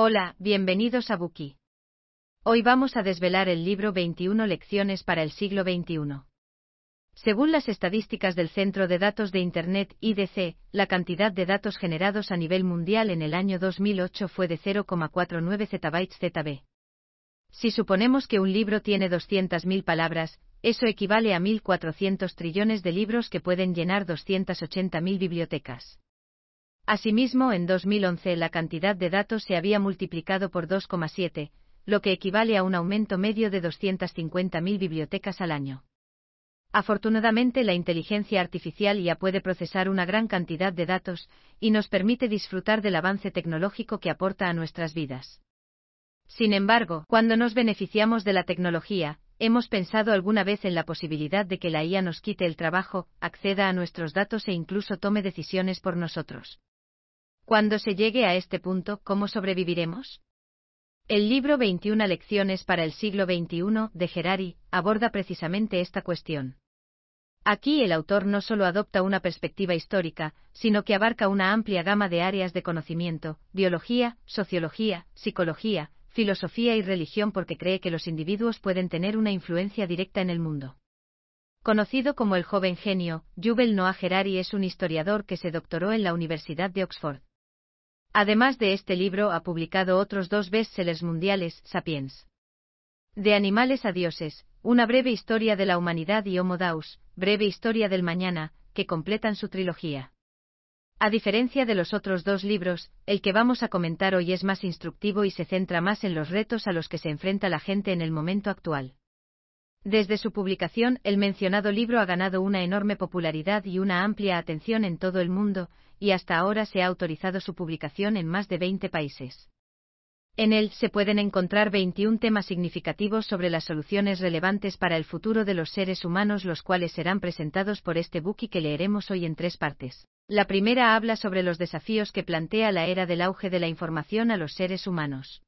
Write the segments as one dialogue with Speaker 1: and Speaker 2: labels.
Speaker 1: Hola, bienvenidos a Buki. Hoy vamos a desvelar el libro 21 Lecciones para el siglo XXI. Según las estadísticas del Centro de Datos de Internet IDC, la cantidad de datos generados a nivel mundial en el año 2008 fue de 0,49 zettabytes ZB. Si suponemos que un libro tiene 200.000 palabras, eso equivale a 1.400 trillones de libros que pueden llenar 280.000 bibliotecas. Asimismo, en 2011 la cantidad de datos se había multiplicado por 2,7, lo que equivale a un aumento medio de 250.000 bibliotecas al año. Afortunadamente la inteligencia artificial ya puede procesar una gran cantidad de datos y nos permite disfrutar del avance tecnológico que aporta a nuestras vidas. Sin embargo, cuando nos beneficiamos de la tecnología, ¿hemos pensado alguna vez en la posibilidad de que la IA nos quite el trabajo, acceda a nuestros datos e incluso tome decisiones por nosotros? Cuando se llegue a este punto, ¿cómo sobreviviremos? El libro 21 Lecciones para el siglo XXI de Gerari aborda precisamente esta cuestión. Aquí el autor no solo adopta una perspectiva histórica, sino que abarca una amplia gama de áreas de conocimiento, biología, sociología, psicología, filosofía y religión porque cree que los individuos pueden tener una influencia directa en el mundo. Conocido como el joven genio, Yuval Noah Harari es un historiador que se doctoró en la Universidad de Oxford. Además de este libro ha publicado otros dos bestsellers mundiales, Sapiens. De animales a dioses, una breve historia de la humanidad y Homo Daus, breve historia del mañana, que completan su trilogía. A diferencia de los otros dos libros, el que vamos a comentar hoy es más instructivo y se centra más en los retos a los que se enfrenta la gente en el momento actual. Desde su publicación, el mencionado libro ha ganado una enorme popularidad y una amplia atención en todo el mundo, y hasta ahora se ha autorizado su publicación en más de 20 países. En él se pueden encontrar 21 temas significativos sobre las soluciones relevantes para el futuro de los seres humanos, los cuales serán presentados por este y que leeremos hoy en tres partes. La primera habla sobre los desafíos que plantea la era del auge de la información a los seres humanos.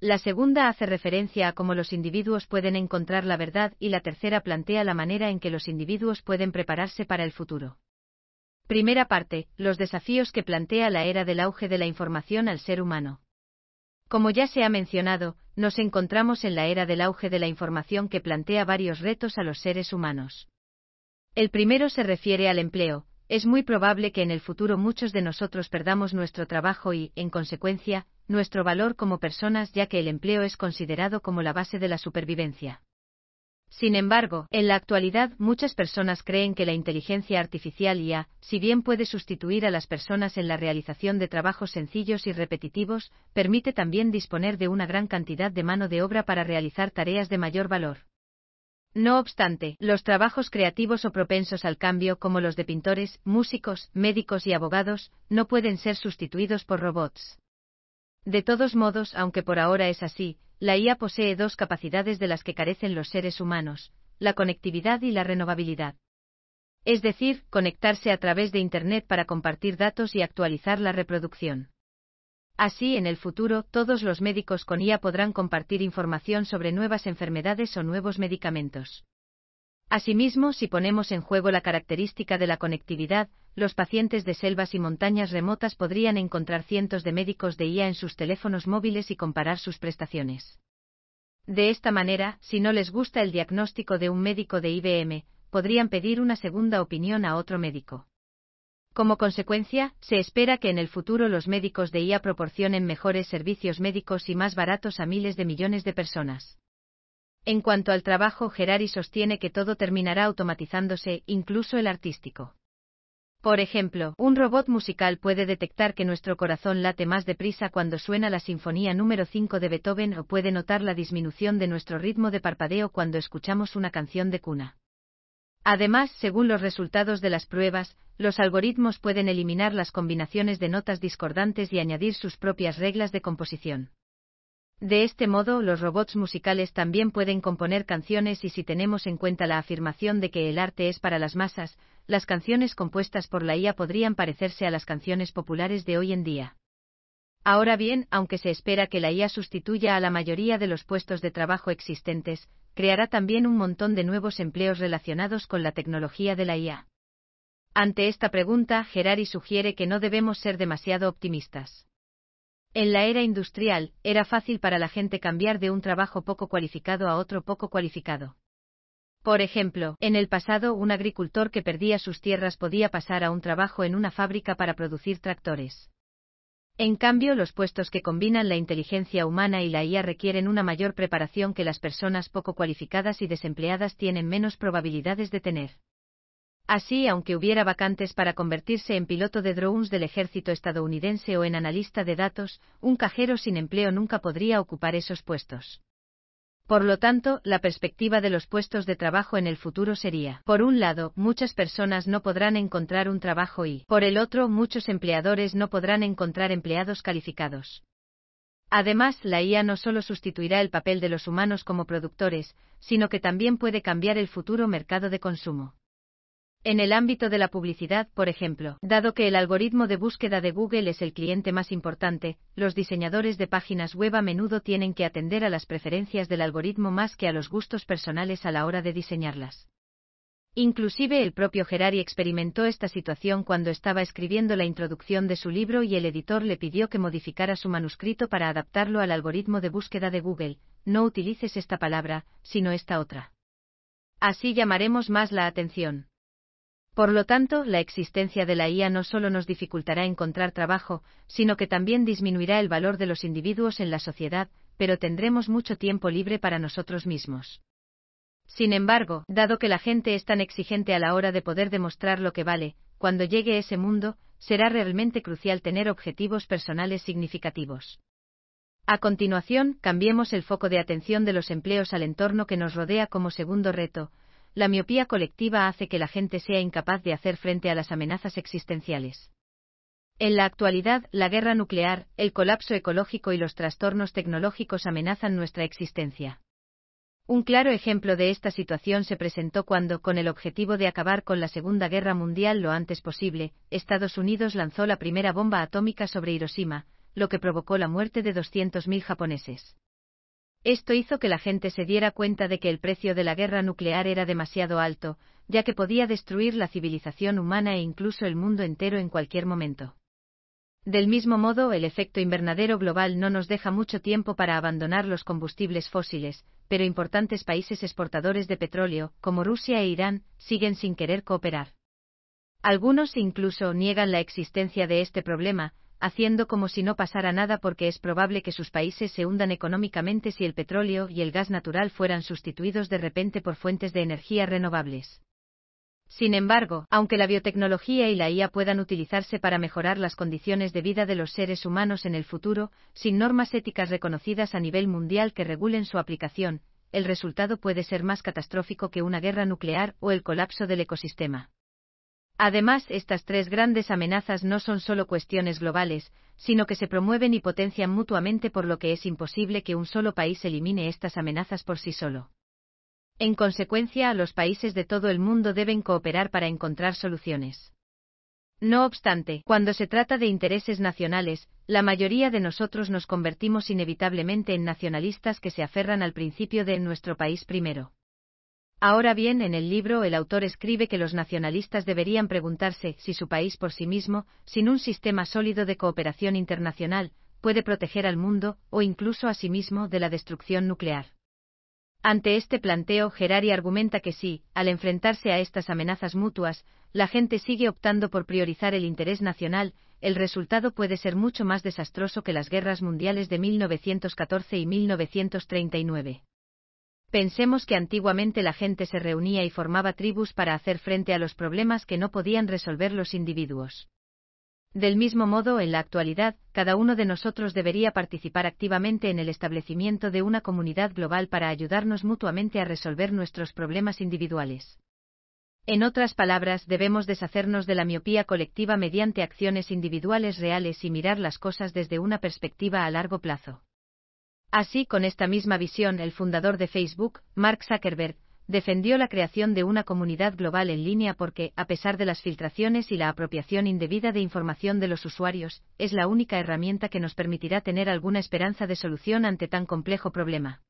Speaker 1: La segunda hace referencia a cómo los individuos pueden encontrar la verdad y la tercera plantea la manera en que los individuos pueden prepararse para el futuro. Primera parte, los desafíos que plantea la era del auge de la información al ser humano. Como ya se ha mencionado, nos encontramos en la era del auge de la información que plantea varios retos a los seres humanos. El primero se refiere al empleo. Es muy probable que en el futuro muchos de nosotros perdamos nuestro trabajo y, en consecuencia, nuestro valor como personas ya que el empleo es considerado como la base de la supervivencia. Sin embargo, en la actualidad muchas personas creen que la inteligencia artificial IA, si bien puede sustituir a las personas en la realización de trabajos sencillos y repetitivos, permite también disponer de una gran cantidad de mano de obra para realizar tareas de mayor valor. No obstante, los trabajos creativos o propensos al cambio como los de pintores, músicos, médicos y abogados, no pueden ser sustituidos por robots. De todos modos, aunque por ahora es así, la IA posee dos capacidades de las que carecen los seres humanos, la conectividad y la renovabilidad. Es decir, conectarse a través de Internet para compartir datos y actualizar la reproducción. Así, en el futuro, todos los médicos con IA podrán compartir información sobre nuevas enfermedades o nuevos medicamentos. Asimismo, si ponemos en juego la característica de la conectividad, los pacientes de selvas y montañas remotas podrían encontrar cientos de médicos de IA en sus teléfonos móviles y comparar sus prestaciones. De esta manera, si no les gusta el diagnóstico de un médico de IBM, podrían pedir una segunda opinión a otro médico. Como consecuencia, se espera que en el futuro los médicos de IA proporcionen mejores servicios médicos y más baratos a miles de millones de personas. En cuanto al trabajo, Gerari sostiene que todo terminará automatizándose, incluso el artístico. Por ejemplo, un robot musical puede detectar que nuestro corazón late más deprisa cuando suena la Sinfonía número 5 de Beethoven o puede notar la disminución de nuestro ritmo de parpadeo cuando escuchamos una canción de cuna. Además, según los resultados de las pruebas, los algoritmos pueden eliminar las combinaciones de notas discordantes y añadir sus propias reglas de composición. De este modo, los robots musicales también pueden componer canciones y si tenemos en cuenta la afirmación de que el arte es para las masas, las canciones compuestas por la IA podrían parecerse a las canciones populares de hoy en día. Ahora bien, aunque se espera que la IA sustituya a la mayoría de los puestos de trabajo existentes, creará también un montón de nuevos empleos relacionados con la tecnología de la IA. Ante esta pregunta, Gerari sugiere que no debemos ser demasiado optimistas. En la era industrial, era fácil para la gente cambiar de un trabajo poco cualificado a otro poco cualificado. Por ejemplo, en el pasado un agricultor que perdía sus tierras podía pasar a un trabajo en una fábrica para producir tractores. En cambio, los puestos que combinan la inteligencia humana y la IA requieren una mayor preparación que las personas poco cualificadas y desempleadas tienen menos probabilidades de tener. Así, aunque hubiera vacantes para convertirse en piloto de drones del ejército estadounidense o en analista de datos, un cajero sin empleo nunca podría ocupar esos puestos. Por lo tanto, la perspectiva de los puestos de trabajo en el futuro sería, por un lado, muchas personas no podrán encontrar un trabajo y, por el otro, muchos empleadores no podrán encontrar empleados calificados. Además, la IA no solo sustituirá el papel de los humanos como productores, sino que también puede cambiar el futuro mercado de consumo. En el ámbito de la publicidad, por ejemplo, dado que el algoritmo de búsqueda de Google es el cliente más importante, los diseñadores de páginas web a menudo tienen que atender a las preferencias del algoritmo más que a los gustos personales a la hora de diseñarlas. Inclusive el propio Gerari experimentó esta situación cuando estaba escribiendo la introducción de su libro y el editor le pidió que modificara su manuscrito para adaptarlo al algoritmo de búsqueda de Google. No utilices esta palabra, sino esta otra. Así llamaremos más la atención. Por lo tanto, la existencia de la IA no solo nos dificultará encontrar trabajo, sino que también disminuirá el valor de los individuos en la sociedad, pero tendremos mucho tiempo libre para nosotros mismos. Sin embargo, dado que la gente es tan exigente a la hora de poder demostrar lo que vale, cuando llegue ese mundo, será realmente crucial tener objetivos personales significativos. A continuación, cambiemos el foco de atención de los empleos al entorno que nos rodea como segundo reto, la miopía colectiva hace que la gente sea incapaz de hacer frente a las amenazas existenciales. En la actualidad, la guerra nuclear, el colapso ecológico y los trastornos tecnológicos amenazan nuestra existencia. Un claro ejemplo de esta situación se presentó cuando, con el objetivo de acabar con la Segunda Guerra Mundial lo antes posible, Estados Unidos lanzó la primera bomba atómica sobre Hiroshima, lo que provocó la muerte de 200.000 japoneses. Esto hizo que la gente se diera cuenta de que el precio de la guerra nuclear era demasiado alto, ya que podía destruir la civilización humana e incluso el mundo entero en cualquier momento. Del mismo modo, el efecto invernadero global no nos deja mucho tiempo para abandonar los combustibles fósiles, pero importantes países exportadores de petróleo, como Rusia e Irán, siguen sin querer cooperar. Algunos incluso niegan la existencia de este problema, haciendo como si no pasara nada porque es probable que sus países se hundan económicamente si el petróleo y el gas natural fueran sustituidos de repente por fuentes de energía renovables. Sin embargo, aunque la biotecnología y la IA puedan utilizarse para mejorar las condiciones de vida de los seres humanos en el futuro, sin normas éticas reconocidas a nivel mundial que regulen su aplicación, el resultado puede ser más catastrófico que una guerra nuclear o el colapso del ecosistema. Además, estas tres grandes amenazas no son solo cuestiones globales, sino que se promueven y potencian mutuamente por lo que es imposible que un solo país elimine estas amenazas por sí solo. En consecuencia, los países de todo el mundo deben cooperar para encontrar soluciones. No obstante, cuando se trata de intereses nacionales, la mayoría de nosotros nos convertimos inevitablemente en nacionalistas que se aferran al principio de nuestro país primero. Ahora bien, en el libro el autor escribe que los nacionalistas deberían preguntarse si su país por sí mismo, sin un sistema sólido de cooperación internacional, puede proteger al mundo, o incluso a sí mismo, de la destrucción nuclear. Ante este planteo, Gerari argumenta que sí, al enfrentarse a estas amenazas mutuas, la gente sigue optando por priorizar el interés nacional, el resultado puede ser mucho más desastroso que las guerras mundiales de 1914 y 1939. Pensemos que antiguamente la gente se reunía y formaba tribus para hacer frente a los problemas que no podían resolver los individuos. Del mismo modo, en la actualidad, cada uno de nosotros debería participar activamente en el establecimiento de una comunidad global para ayudarnos mutuamente a resolver nuestros problemas individuales. En otras palabras, debemos deshacernos de la miopía colectiva mediante acciones individuales reales y mirar las cosas desde una perspectiva a largo plazo. Así, con esta misma visión, el fundador de Facebook, Mark Zuckerberg, defendió la creación de una comunidad global en línea porque, a pesar de las filtraciones y la apropiación indebida de información de los usuarios, es la única herramienta que nos permitirá tener alguna esperanza de solución ante tan complejo problema.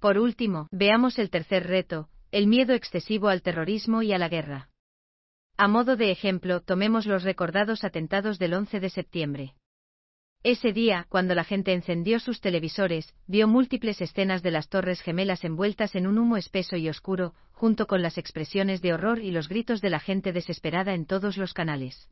Speaker 1: Por último, veamos el tercer reto, el miedo excesivo al terrorismo y a la guerra. A modo de ejemplo, tomemos los recordados atentados del 11 de septiembre. Ese día, cuando la gente encendió sus televisores, vio múltiples escenas de las Torres Gemelas envueltas en un humo espeso y oscuro, junto con las expresiones de horror y los gritos de la gente desesperada en todos los canales.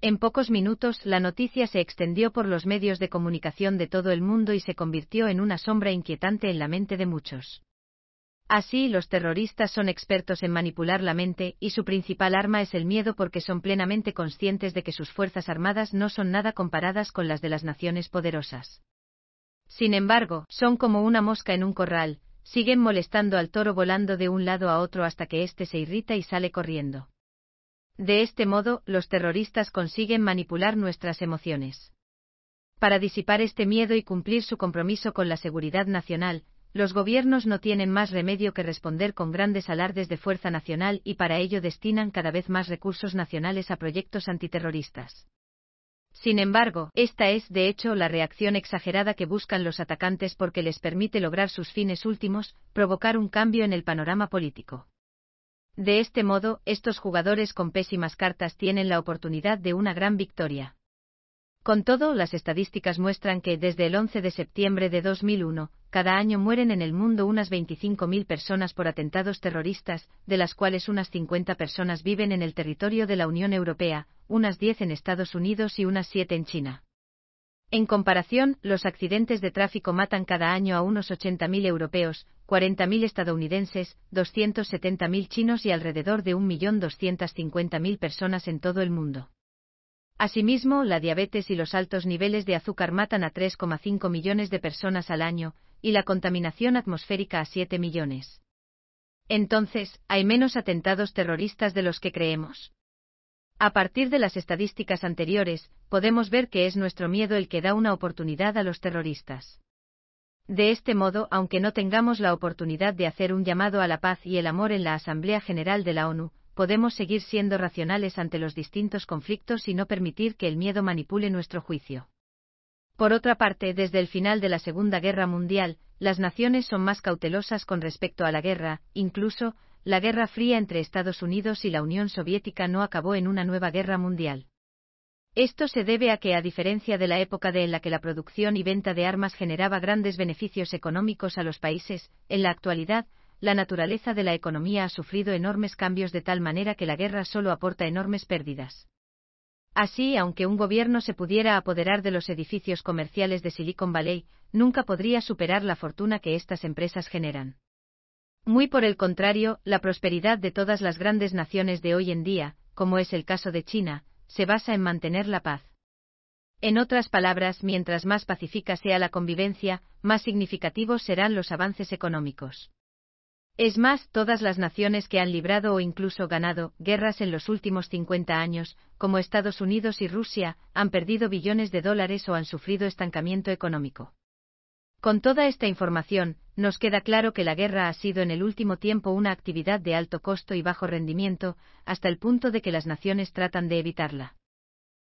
Speaker 1: En pocos minutos la noticia se extendió por los medios de comunicación de todo el mundo y se convirtió en una sombra inquietante en la mente de muchos. Así, los terroristas son expertos en manipular la mente, y su principal arma es el miedo porque son plenamente conscientes de que sus fuerzas armadas no son nada comparadas con las de las naciones poderosas. Sin embargo, son como una mosca en un corral, siguen molestando al toro volando de un lado a otro hasta que éste se irrita y sale corriendo. De este modo, los terroristas consiguen manipular nuestras emociones. Para disipar este miedo y cumplir su compromiso con la seguridad nacional, los gobiernos no tienen más remedio que responder con grandes alardes de fuerza nacional y para ello destinan cada vez más recursos nacionales a proyectos antiterroristas. Sin embargo, esta es, de hecho, la reacción exagerada que buscan los atacantes porque les permite lograr sus fines últimos, provocar un cambio en el panorama político. De este modo, estos jugadores con pésimas cartas tienen la oportunidad de una gran victoria. Con todo, las estadísticas muestran que desde el 11 de septiembre de 2001, cada año mueren en el mundo unas 25.000 personas por atentados terroristas, de las cuales unas 50 personas viven en el territorio de la Unión Europea, unas 10 en Estados Unidos y unas 7 en China. En comparación, los accidentes de tráfico matan cada año a unos 80.000 europeos, 40.000 estadounidenses, 270.000 chinos y alrededor de 1.250.000 personas en todo el mundo. Asimismo, la diabetes y los altos niveles de azúcar matan a 3,5 millones de personas al año, y la contaminación atmosférica a 7 millones. Entonces, hay menos atentados terroristas de los que creemos. A partir de las estadísticas anteriores, podemos ver que es nuestro miedo el que da una oportunidad a los terroristas. De este modo, aunque no tengamos la oportunidad de hacer un llamado a la paz y el amor en la Asamblea General de la ONU, podemos seguir siendo racionales ante los distintos conflictos y no permitir que el miedo manipule nuestro juicio. Por otra parte, desde el final de la Segunda Guerra Mundial, las naciones son más cautelosas con respecto a la guerra, incluso, la Guerra Fría entre Estados Unidos y la Unión Soviética no acabó en una nueva guerra mundial. Esto se debe a que, a diferencia de la época de en la que la producción y venta de armas generaba grandes beneficios económicos a los países, en la actualidad, la naturaleza de la economía ha sufrido enormes cambios de tal manera que la guerra solo aporta enormes pérdidas. Así, aunque un gobierno se pudiera apoderar de los edificios comerciales de Silicon Valley, nunca podría superar la fortuna que estas empresas generan. Muy por el contrario, la prosperidad de todas las grandes naciones de hoy en día, como es el caso de China, se basa en mantener la paz. En otras palabras, mientras más pacífica sea la convivencia, más significativos serán los avances económicos. Es más, todas las naciones que han librado o incluso ganado guerras en los últimos 50 años, como Estados Unidos y Rusia, han perdido billones de dólares o han sufrido estancamiento económico. Con toda esta información, nos queda claro que la guerra ha sido en el último tiempo una actividad de alto costo y bajo rendimiento, hasta el punto de que las naciones tratan de evitarla.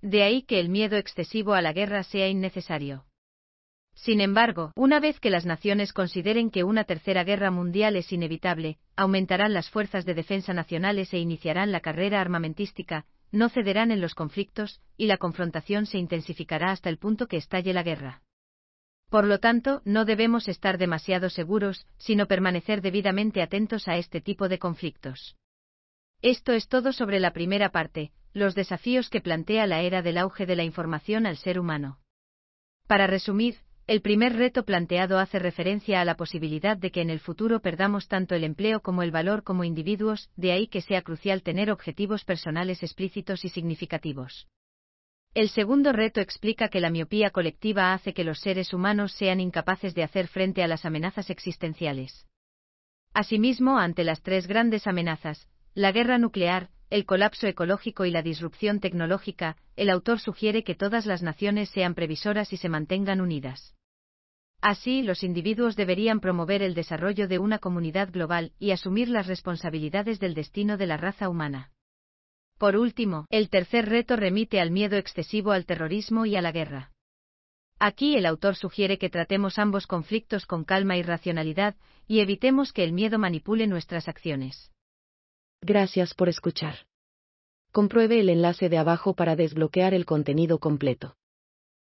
Speaker 1: De ahí que el miedo excesivo a la guerra sea innecesario. Sin embargo, una vez que las naciones consideren que una tercera guerra mundial es inevitable, aumentarán las fuerzas de defensa nacionales e iniciarán la carrera armamentística, no cederán en los conflictos, y la confrontación se intensificará hasta el punto que estalle la guerra. Por lo tanto, no debemos estar demasiado seguros, sino permanecer debidamente atentos a este tipo de conflictos. Esto es todo sobre la primera parte, los desafíos que plantea la era del auge de la información al ser humano. Para resumir, el primer reto planteado hace referencia a la posibilidad de que en el futuro perdamos tanto el empleo como el valor como individuos, de ahí que sea crucial tener objetivos personales explícitos y significativos. El segundo reto explica que la miopía colectiva hace que los seres humanos sean incapaces de hacer frente a las amenazas existenciales. Asimismo, ante las tres grandes amenazas, la guerra nuclear, el colapso ecológico y la disrupción tecnológica, el autor sugiere que todas las naciones sean previsoras y se mantengan unidas. Así, los individuos deberían promover el desarrollo de una comunidad global y asumir las responsabilidades del destino de la raza humana. Por último, el tercer reto remite al miedo excesivo al terrorismo y a la guerra. Aquí el autor sugiere que tratemos ambos conflictos con calma y racionalidad, y evitemos que el miedo manipule nuestras acciones.
Speaker 2: Gracias por escuchar. Compruebe el enlace de abajo para desbloquear el contenido completo.